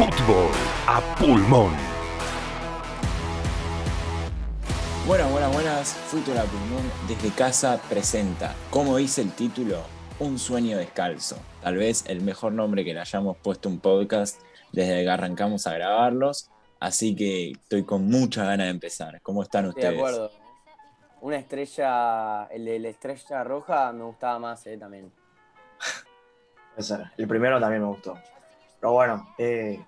Fútbol a pulmón. Buenas, buenas, buenas. Fútbol a pulmón desde casa presenta, como dice el título, Un sueño descalzo. Tal vez el mejor nombre que le hayamos puesto un podcast desde que arrancamos a grabarlos. Así que estoy con mucha ganas de empezar. ¿Cómo están Estoy de ustedes? acuerdo. Una estrella, el de la estrella roja me gustaba más eh, también. El primero también me gustó. Pero bueno, eh,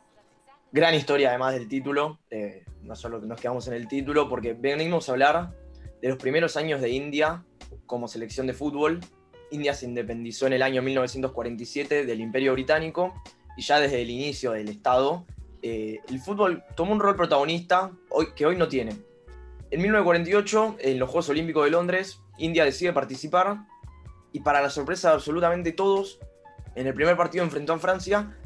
gran historia además del título. eh, no solo nos quedamos en el título, porque venimos a hablar de los primeros años de India como selección de fútbol. India se independizó en el año 1947 del Imperio Británico y ya desde el inicio del Estado, eh, el fútbol tomó un rol protagonista hoy, que hoy no tiene. En 1948, en los Juegos Olímpicos de Londres, India decide participar y para la sorpresa de absolutamente todos, en el primer partido enfrentó a Francia,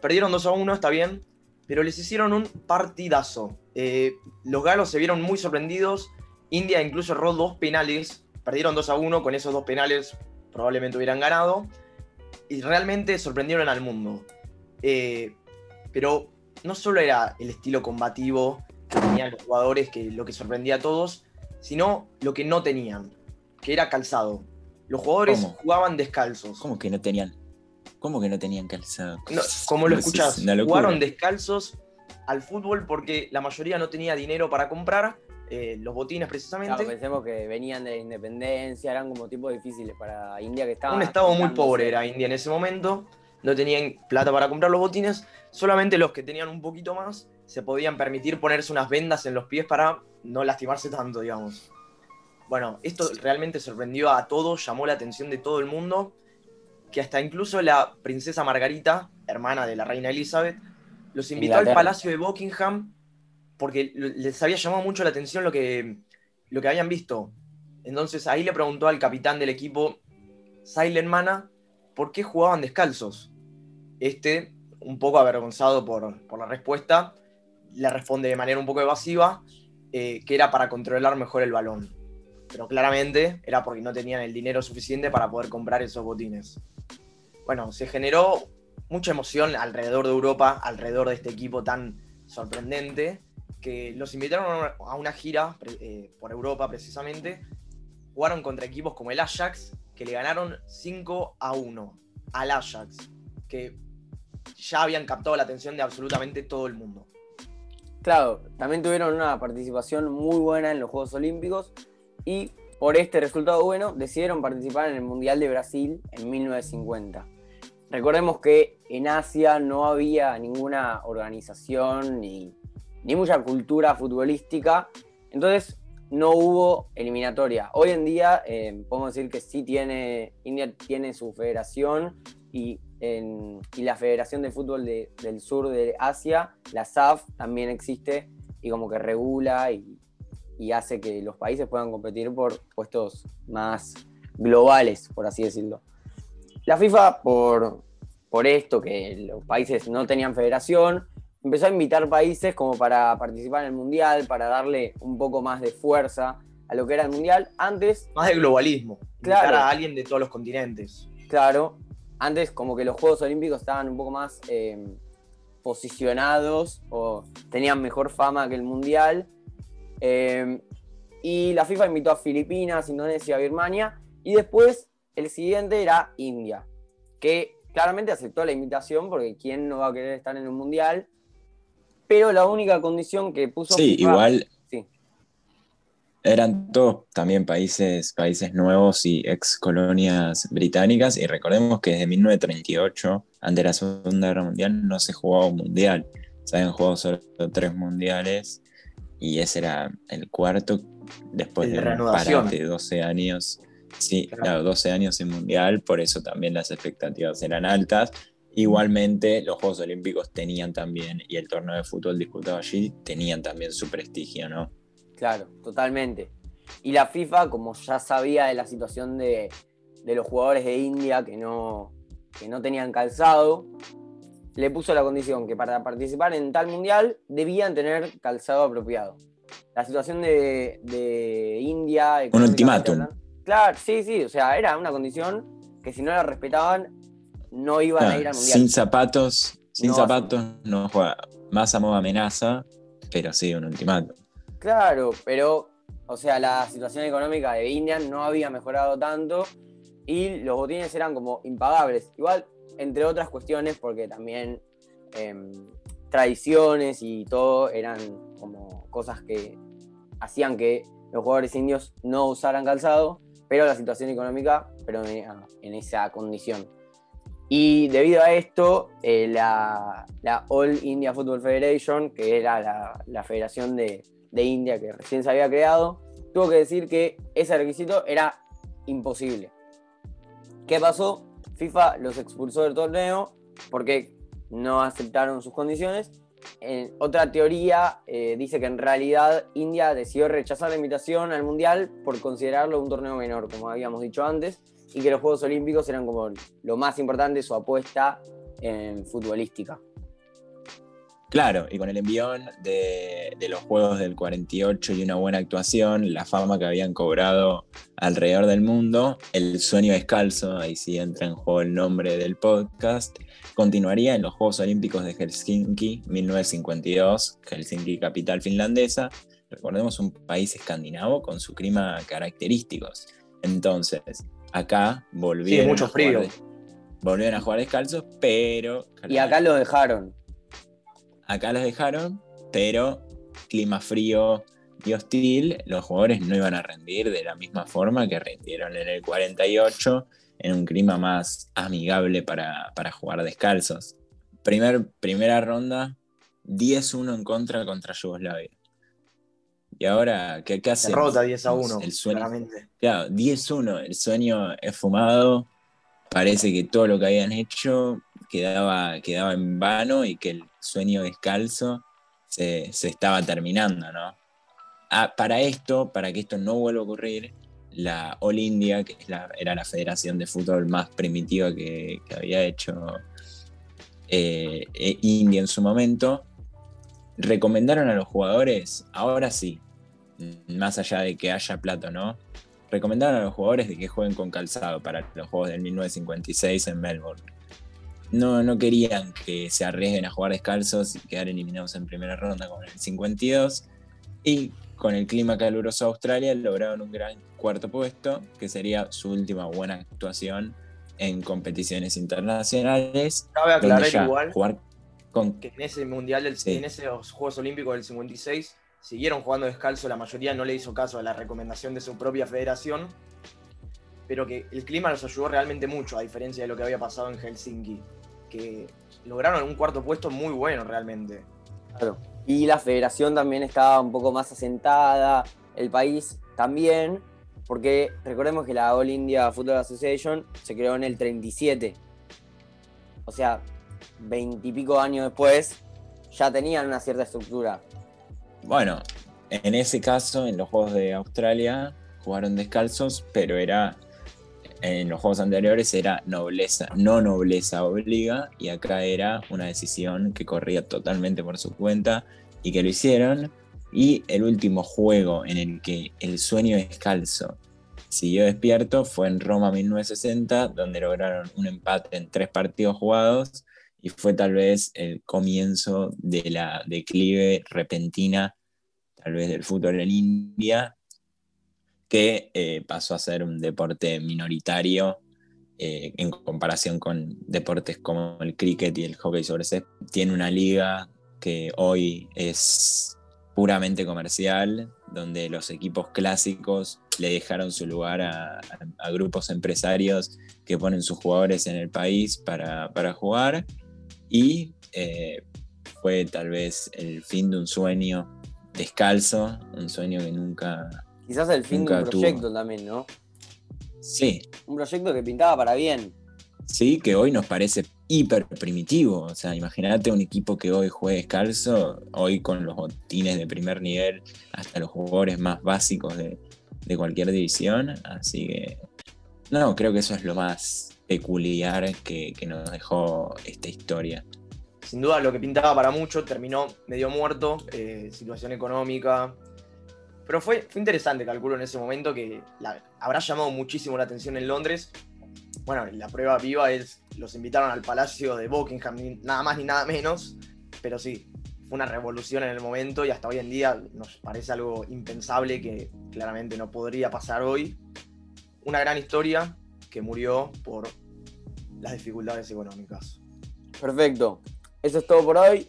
perdieron 2 a 1, está bien, pero les hicieron un partidazo. Eh, los galos se vieron muy sorprendidos, India incluso erró dos penales, perdieron 2 a 1, con esos dos penales probablemente hubieran ganado, y realmente sorprendieron al mundo. Eh, pero no solo era el estilo combativo que tenían los jugadores, que lo que sorprendía a todos, sino lo que no tenían, que era calzado. Los jugadores ¿Cómo? jugaban descalzos. ¿Cómo que no tenían? ¿Cómo que no tenían calzado? No, como lo Es escuchás, jugaron descalzos al fútbol porque la mayoría no tenía dinero para comprar eh, los botines precisamente. Claro, pensemos que venían de la independencia, eran como tipos difíciles para India que estaba. un estado muy pobre era India en ese momento, no tenían plata para comprar los botines, solamente los que tenían un poquito más se podían permitir ponerse unas vendas en los pies para no lastimarse tanto, digamos. Bueno, esto realmente sorprendió a todos, llamó la atención de todo el mundo, que hasta incluso la princesa Margarita, hermana de la reina Elizabeth, los invitó al palacio de Buckingham porque les había llamado mucho la atención lo que, lo que habían visto. Entonces ahí le preguntó al capitán del equipo, Silent Mana, por qué jugaban descalzos. Este, un poco avergonzado por, por la respuesta, le responde de manera un poco evasiva eh, que era para controlar mejor el balón. Pero claramente era porque no tenían el dinero suficiente para poder comprar esos botines. Bueno, se generó mucha emoción alrededor de Europa, alrededor de este equipo tan sorprendente, que los invitaron a una, gira eh, por Europa precisamente. Jugaron contra equipos como el Ajax, que le ganaron 5 a 1 al Ajax, que ya habían captado la atención de absolutamente todo el mundo. Claro, también tuvieron una participación muy buena en los Juegos Olímpicos y por este resultado bueno decidieron participar en el Mundial de Brasil en 1950. Recordemos que en Asia no había ninguna organización ni, ni mucha cultura futbolística, entonces no hubo eliminatoria. Hoy en día eh, podemos decir que sí tiene, India tiene su federación y, en- y la Federación de Fútbol de- del Sur de Asia, la SAF, también existe y como que regula y, y hace que los países puedan competir por puestos más globales, por así decirlo. La FIFA, por, por esto, que los países no tenían federación, empezó a invitar países como para participar en el Mundial, para darle un poco más de fuerza a lo que era el Mundial. Antes, Más de globalismo, Claro. invitar a alguien de todos los continentes. claro, antes como que los Juegos Olímpicos estaban un poco más eh, posicionados o tenían mejor fama que el Mundial. Eh, y la FIFA invitó a Filipinas, Indonesia, Birmania. Y después el siguiente era India, que claramente aceptó la invitación porque quién no va a querer estar en un Mundial. Pero la única condición que puso Sí, FIFA- igual Sí. eran todos también países, países nuevos y ex colonias británicas. Y recordemos que desde 1938, antes de la Segunda Guerra Mundial, no se jugaba un mundial. Se habían jugado solo tres mundiales y ese era el cuarto después de de 12 años. Sí, Claro. claro, 12 años sin mundial, por eso también las expectativas eran altas. Igualmente, los Juegos Olímpicos tenían también, y el torneo de fútbol disputado allí, tenían también su prestigio, ¿no? Claro, totalmente. Y la FIFA, como ya sabía de la situación de, de los jugadores de India que no, que no tenían calzado, le puso la condición que para participar en tal mundial debían tener calzado apropiado. La situación de, de India. económicamente ultimátum. hablando- Claro, sí, sí, o sea, era una condición que si no la respetaban no iban a ir al mundial. sin zapatos, Sin No, zapatos no juega. Más a modo amenaza, pero sí, un ultimato. Claro, pero, o sea, la situación económica de India no había mejorado tanto y los botines eran como impagables. Igual, entre otras cuestiones, porque también em, tradiciones y todo eran como cosas que hacían que los jugadores indios no usaran calzado, pero la situación económica en, en esa condición. Y debido a esto, eh, la, la All India Football Federation, que era la, la federación de, de India que recién se había creado, tuvo que decir que ese requisito era imposible. ¿Qué pasó? FIFA los expulsó del torneo porque no aceptaron sus condiciones. En otra teoría eh, dice que en realidad India decidió rechazar la invitación al Mundial por considerarlo un torneo menor, como habíamos dicho antes, y que los Juegos Olímpicos eran como lo más importante, su apuesta en futbolística. Claro, y con el envión de, de, los Juegos del 48 y una buena actuación, la fama que habían cobrado alrededor del mundo, el sueño descalzo, ahí sí entra en juego el nombre del podcast, continuaría en los Juegos Olímpicos de Helsinki 1952, Helsinki capital finlandesa, recordemos un país escandinavo con su clima característicos. Entonces, acá volvieron, sí, mucho a frío. jugar, volvieron a jugar descalzos, pero... Y acá lo dejaron. Acá los dejaron, pero clima frío y hostil, los jugadores no iban a rendir de la misma forma que rindieron en el 48, en un clima más amigable para, para jugar descalzos. Primer, primera ronda, 10-1 en contra contra Yugoslavia. Y ahora, ¿qué, qué hacemos? Derrota 10 a 1, el sueño, claramente. Claro, 10-1, el sueño es fumado, parece que todo lo que habían hecho quedaba, quedaba en vano y que el sueño descalzo se, se estaba terminando, ¿no? Ah, para esto, para que esto no vuelva a ocurrir, la All India, que es la, era la federación de fútbol más primitiva que, había hecho eh, eh, India en su momento, recomendaron a los jugadores, ahora sí, más allá de que haya plato, ¿no? Recomendaron a los jugadores de que jueguen con calzado para los Juegos del 1956 en Melbourne. No, no querían que se arriesguen a jugar descalzos y quedar eliminados en primera ronda con el 52. Y con el clima caluroso de Australia lograron un gran cuarto puesto, que sería su última buena actuación en competiciones internacionales. Cabe aclarar igual jugar con... que en ese mundial, del, sí. en esos Juegos Olímpicos del 56, siguieron jugando descalzo. La mayoría no le hizo caso a la recomendación de su propia federación, pero que el clima los ayudó realmente mucho, a diferencia de lo que había pasado en Helsinki, que lograron un cuarto puesto muy bueno realmente. Claro. Y la federación también estaba un poco más asentada, el país también, porque recordemos que la All India Football Association se creó en el 37. O sea, veintipico años después ya tenían una cierta estructura. Bueno, en ese caso, en los Juegos de Australia jugaron descalzos, pero era en los juegos anteriores era nobleza, no nobleza obliga, y acá era una decisión que corría totalmente por su cuenta y que lo hicieron. Y el último juego en el que el sueño descalzo siguió despierto fue en Roma 1960, donde lograron un empate en tres partidos jugados y fue tal vez el comienzo de la declive repentina, tal vez del fútbol en India, que eh, pasó a ser un deporte minoritario eh, en comparación con deportes como el cricket y el hockey sobre césped. Tiene una liga que hoy es puramente comercial, donde los equipos clásicos le dejaron su lugar a, a, grupos empresarios que ponen sus jugadores en el país para, para jugar. Y eh, fue tal vez el fin de un sueño descalzo, un sueño que nunca, Quizás el fin de un proyecto tuvo. también, ¿no? Sí. Un proyecto que pintaba para bien. Sí, que hoy nos parece hiper primitivo. O sea, imagínate un equipo que hoy juegue descalzo, hoy con los botines de primer nivel, hasta los jugadores más básicos de, de cualquier división. Así que, no, creo que eso es lo más peculiar que, que nos dejó esta historia sin duda lo que pintaba para mucho terminó medio muerto, eh, situación económica, pero fue, fue interesante, calculo en ese momento, que habrá llamado muchísimo la atención en Londres. Bueno, la prueba viva es los invitaron al Palacio de Buckingham, nada más ni nada menos, pero sí, fue una revolución en el momento y hasta hoy en día nos parece algo impensable que claramente no podría pasar hoy. Una gran historia que murió por las dificultades económicas. Perfecto. Eso es todo por hoy.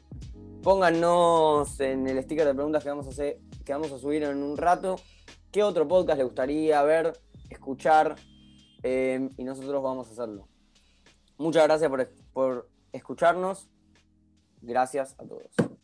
Pónganos en el sticker de preguntas que vamos a, hacer, que vamos a subir en un rato. ¿Qué otro podcast le gustaría ver, escuchar? Eh, y nosotros vamos a hacerlo. Muchas gracias por, por escucharnos. Gracias a todos.